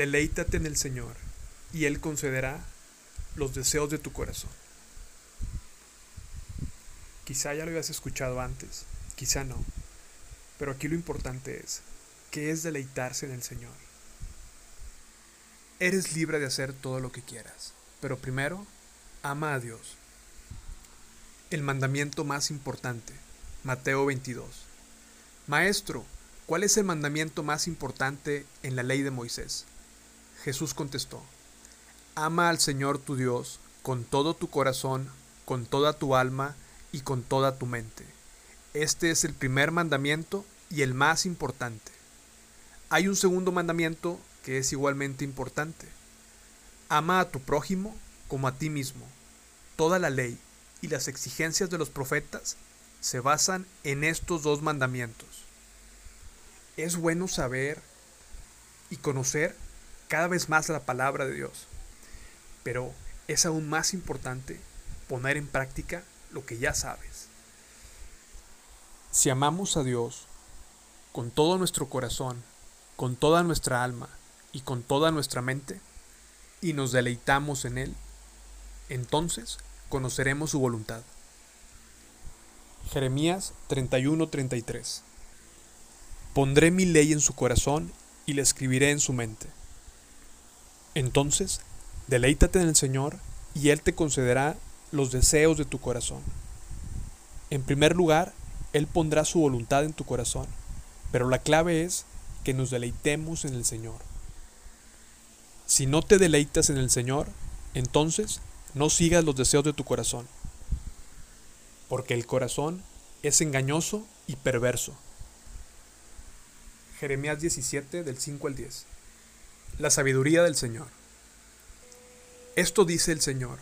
Deleítate en el Señor, y Él concederá los deseos de tu corazón. Quizá ya lo habías escuchado antes, quizá no, pero aquí lo importante es, ¿qué es deleitarse en el Señor? Eres libre de hacer todo lo que quieras, pero primero, ama a Dios. El mandamiento más importante, Mateo 22. Maestro, ¿cuál es el mandamiento más importante en la ley de Moisés? Jesús contestó, Ama al Señor tu Dios con todo tu corazón, con toda tu alma y con toda tu mente. Este es el primer mandamiento y el más importante. Hay un segundo mandamiento que es igualmente importante. Ama a tu prójimo como a ti mismo. Toda la ley y las exigencias de los profetas se basan en estos dos mandamientos. Es bueno saber y conocer cada vez más la palabra de Dios, pero es aún más importante poner en práctica lo que ya sabes. Si amamos a Dios con todo nuestro corazón, con toda nuestra alma y con toda nuestra mente, y nos deleitamos en Él, entonces conoceremos su voluntad. Jeremías 31:33 Pondré mi ley en su corazón y la escribiré en su mente. Entonces, deleítate en el Señor y Él te concederá los deseos de tu corazón. En primer lugar, Él pondrá su voluntad en tu corazón, pero la clave es que nos deleitemos en el Señor. Si no te deleitas en el Señor, entonces no sigas los deseos de tu corazón, porque el corazón es engañoso y perverso. Jeremías 17 del 5 al 10. La sabiduría del Señor. Esto dice el Señor.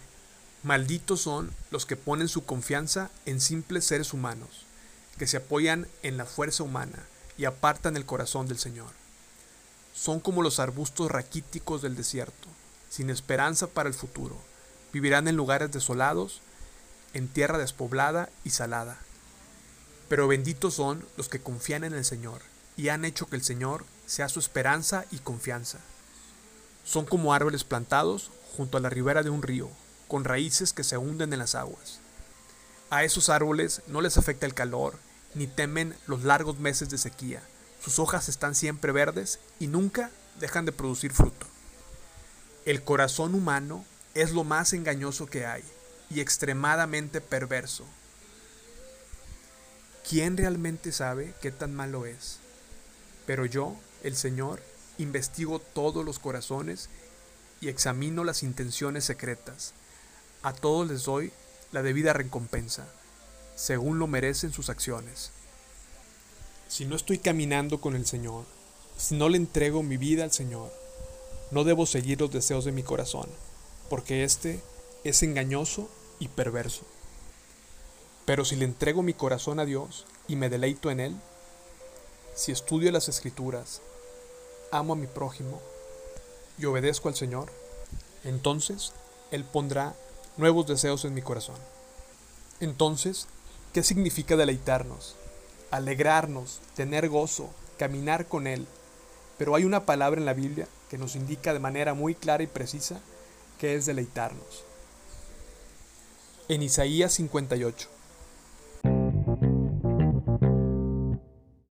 Malditos son los que ponen su confianza en simples seres humanos, que se apoyan en la fuerza humana y apartan el corazón del Señor. Son como los arbustos raquíticos del desierto, sin esperanza para el futuro. Vivirán en lugares desolados, en tierra despoblada y salada. Pero benditos son los que confían en el Señor y han hecho que el Señor sea su esperanza y confianza. Son como árboles plantados junto a la ribera de un río, con raíces que se hunden en las aguas. A esos árboles no les afecta el calor, ni temen los largos meses de sequía. Sus hojas están siempre verdes y nunca dejan de producir fruto. El corazón humano es lo más engañoso que hay y extremadamente perverso. ¿Quién realmente sabe qué tan malo es? Pero yo, el Señor, investigo todos los corazones y examino las intenciones secretas. A todos les doy la debida recompensa, según lo merecen sus acciones. Si no estoy caminando con el Señor, si no le entrego mi vida al Señor, no debo seguir los deseos de mi corazón, porque éste es engañoso y perverso. Pero si le entrego mi corazón a Dios y me deleito en Él, si estudio las escrituras, amo a mi prójimo y obedezco al Señor, entonces Él pondrá nuevos deseos en mi corazón. Entonces, ¿qué significa deleitarnos? Alegrarnos, tener gozo, caminar con Él. Pero hay una palabra en la Biblia que nos indica de manera muy clara y precisa que es deleitarnos. En Isaías 58.